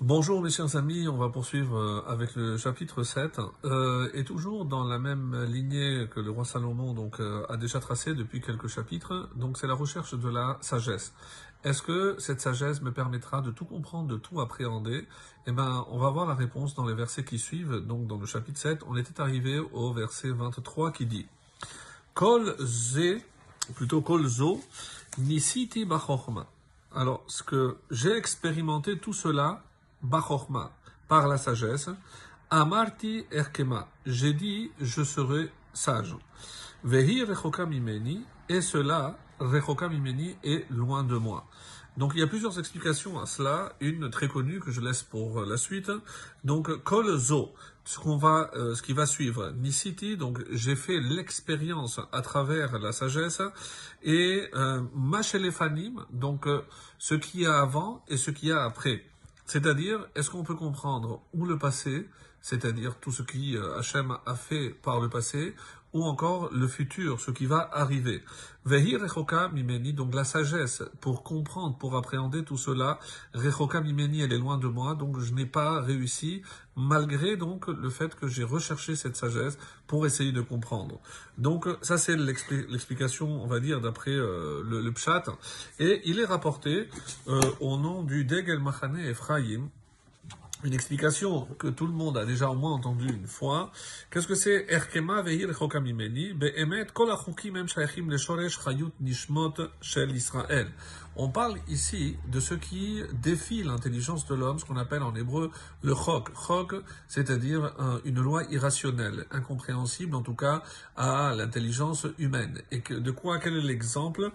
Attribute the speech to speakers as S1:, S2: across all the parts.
S1: Bonjour mes chers amis, on va poursuivre euh, avec le chapitre 7 euh, et toujours dans la même lignée que le roi Salomon donc euh, a déjà tracé depuis quelques chapitres, donc c'est la recherche de la sagesse. Est-ce que cette sagesse me permettra de tout comprendre, de tout appréhender? Eh bien, on va voir la réponse dans les versets qui suivent. Donc dans le chapitre 7, on était arrivé au verset 23 qui dit Kol plutôt kol zo, nisiti. Alors, ce que j'ai expérimenté tout cela Bachorma, par la sagesse. Amarti erkema, j'ai dit, je serai sage. Vehi rechoka mimeni, et cela, rechoka mimeni, est loin de moi. Donc il y a plusieurs explications à cela, une très connue que je laisse pour la suite. Donc kol zo, ce qu'on va, euh, ce qui va suivre, nisiti. Donc j'ai fait l'expérience à travers la sagesse et euh, donc euh, ce qu'il y a avant et ce qu'il y a après. C'est-à-dire, est-ce qu'on peut comprendre ou le passé, c'est-à-dire tout ce qui euh, Hachem a fait par le passé, ou encore le futur, ce qui va arriver. Vehi rechoka mimeni, donc la sagesse pour comprendre, pour appréhender tout cela. Rechoka mimeni, elle est loin de moi, donc je n'ai pas réussi, malgré donc le fait que j'ai recherché cette sagesse pour essayer de comprendre. Donc ça c'est l'explication, on va dire, d'après euh, le, le pshat. Et il est rapporté euh, au nom du Degel Machane Ephraim, une explication que tout le monde a déjà au moins entendu une fois. Qu'est-ce que c'est? Erkema ve'ir chokamimeni Be'emet kol leshoresh chayut nishmot shel Israël. On parle ici de ce qui défie l'intelligence de l'homme, ce qu'on appelle en hébreu le chok. Chok, c'est-à-dire une loi irrationnelle, incompréhensible en tout cas à l'intelligence humaine. Et de quoi, quel est l'exemple?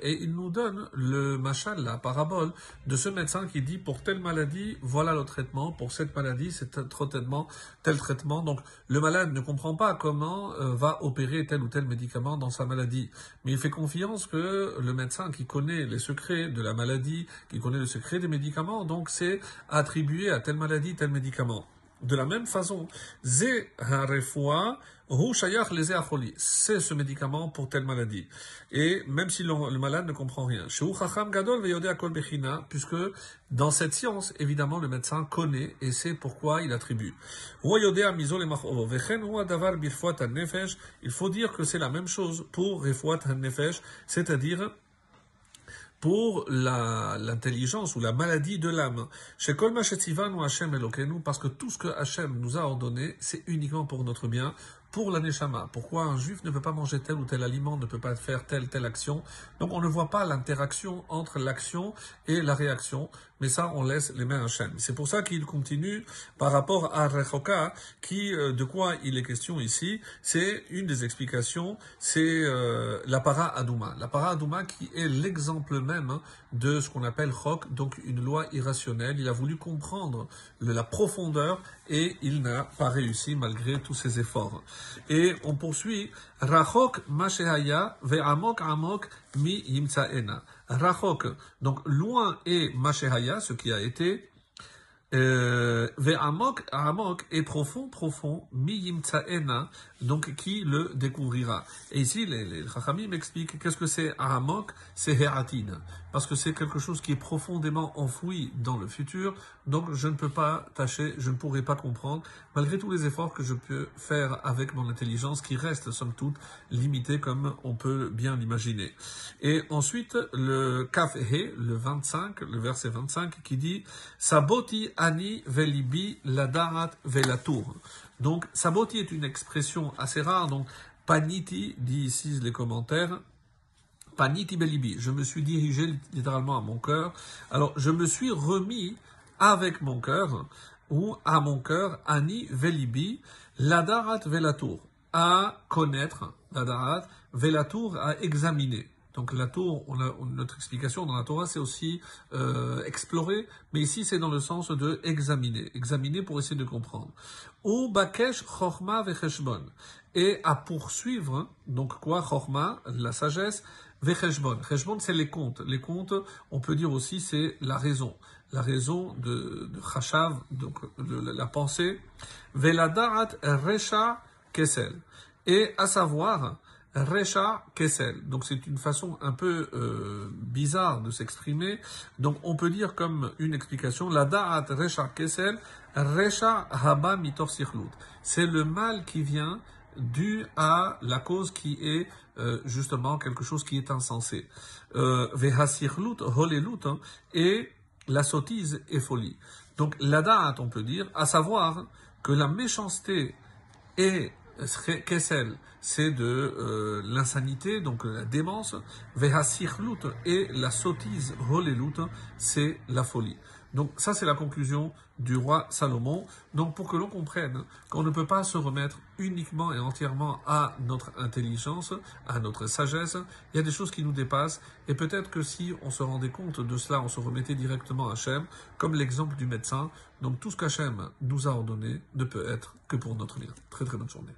S1: Et il nous donne le machal, la parabole de ce médecin qui dit pour telle maladie, voilà le traitement, pour cette maladie, c'est tel traitement, tel traitement. Donc le malade ne comprend pas comment euh, va opérer tel ou tel médicament dans sa maladie. Mais il fait confiance que le médecin qui connaît les secrets de la maladie, qui connaît le secret des médicaments, donc c'est attribué à telle maladie, tel médicament. De la même façon, c'est ce médicament pour telle maladie. Et même si le, malade ne comprend rien. Puisque dans cette science, évidemment, le médecin connaît et sait pourquoi il attribue. Il faut dire que c'est la même chose pour c'est-à-dire pour l'intelligence ou la maladie de l'âme. Elokenu, parce que tout ce que Hachem nous a ordonné, c'est uniquement pour notre bien, pour la Neshama. Pourquoi un juif ne peut pas manger tel ou tel aliment, ne peut pas faire telle telle action? Donc on ne voit pas l'interaction entre l'action et la réaction, mais ça on laisse les mains à Hachem. C'est pour ça qu'il continue par rapport à Rechoka, qui euh, de quoi il est question ici, c'est une des explications, c'est euh, la para Adouma. La para qui est l'exemple même de ce qu'on appelle Chok, donc une loi irrationnelle. Il a voulu comprendre la profondeur et il n'a pas réussi malgré tous ses efforts. Et on poursuit Rachok Mashehaya Ve'amok Amok Mi Yimtsaena. Rachok, donc loin est Mashehaya, ce qui a été, Ve'amok Amok est profond, profond, Mi Yimtsaena, donc qui le découvrira. Et ici, les, les m'expliquent qu'est-ce que c'est Aramok, c'est Hératine, parce que c'est quelque chose qui est profondément enfoui dans le futur, donc je ne peux pas tâcher, je ne pourrai pas comprendre, malgré tous les efforts que je peux faire avec mon intelligence, qui reste somme toute limitée comme on peut bien l'imaginer. Et ensuite, le Kaf le 25, le verset 25, qui dit Saboti ani velibi ladarat velatour. Donc, saboti est une expression assez rare. Donc, paniti, dit ici les commentaires, paniti belibi. Je me suis dirigé littéralement à mon cœur. Alors, je me suis remis avec mon cœur, ou à mon cœur, ani velibi, ladarat velatour, à connaître, ladarat velatour, à examiner. Donc la tour, notre explication dans la Torah, c'est aussi euh, explorer, mais ici c'est dans le sens de examiner, examiner pour essayer de comprendre. Ou bakesh chorma vecheshbon et à poursuivre, donc quoi chorma, la sagesse, vecheshbon. Cheshbon c'est les comptes. Les comptes, on peut dire aussi c'est la raison, la raison de, de chashav, donc de, la pensée. Veladarat resha kesel et à savoir Recha Kessel. Donc c'est une façon un peu euh, bizarre de s'exprimer. Donc on peut dire comme une explication, la da'at Recha Kessel, Recha Haba Mitor C'est le mal qui vient dû à la cause qui est euh, justement quelque chose qui est insensé. Euh, Holelut, hein, et la sottise et folie. Donc la da'at, on peut dire, à savoir que la méchanceté est Kessel, c'est de euh, l'insanité, donc la démence. Et la sottise, holelut, c'est la folie. Donc ça, c'est la conclusion du roi Salomon. Donc pour que l'on comprenne qu'on ne peut pas se remettre uniquement et entièrement à notre intelligence, à notre sagesse, il y a des choses qui nous dépassent. Et peut-être que si on se rendait compte de cela, on se remettait directement à Hachem, comme l'exemple du médecin. Donc tout ce qu'Hachem nous a ordonné ne peut être que pour notre bien. Très très bonne journée.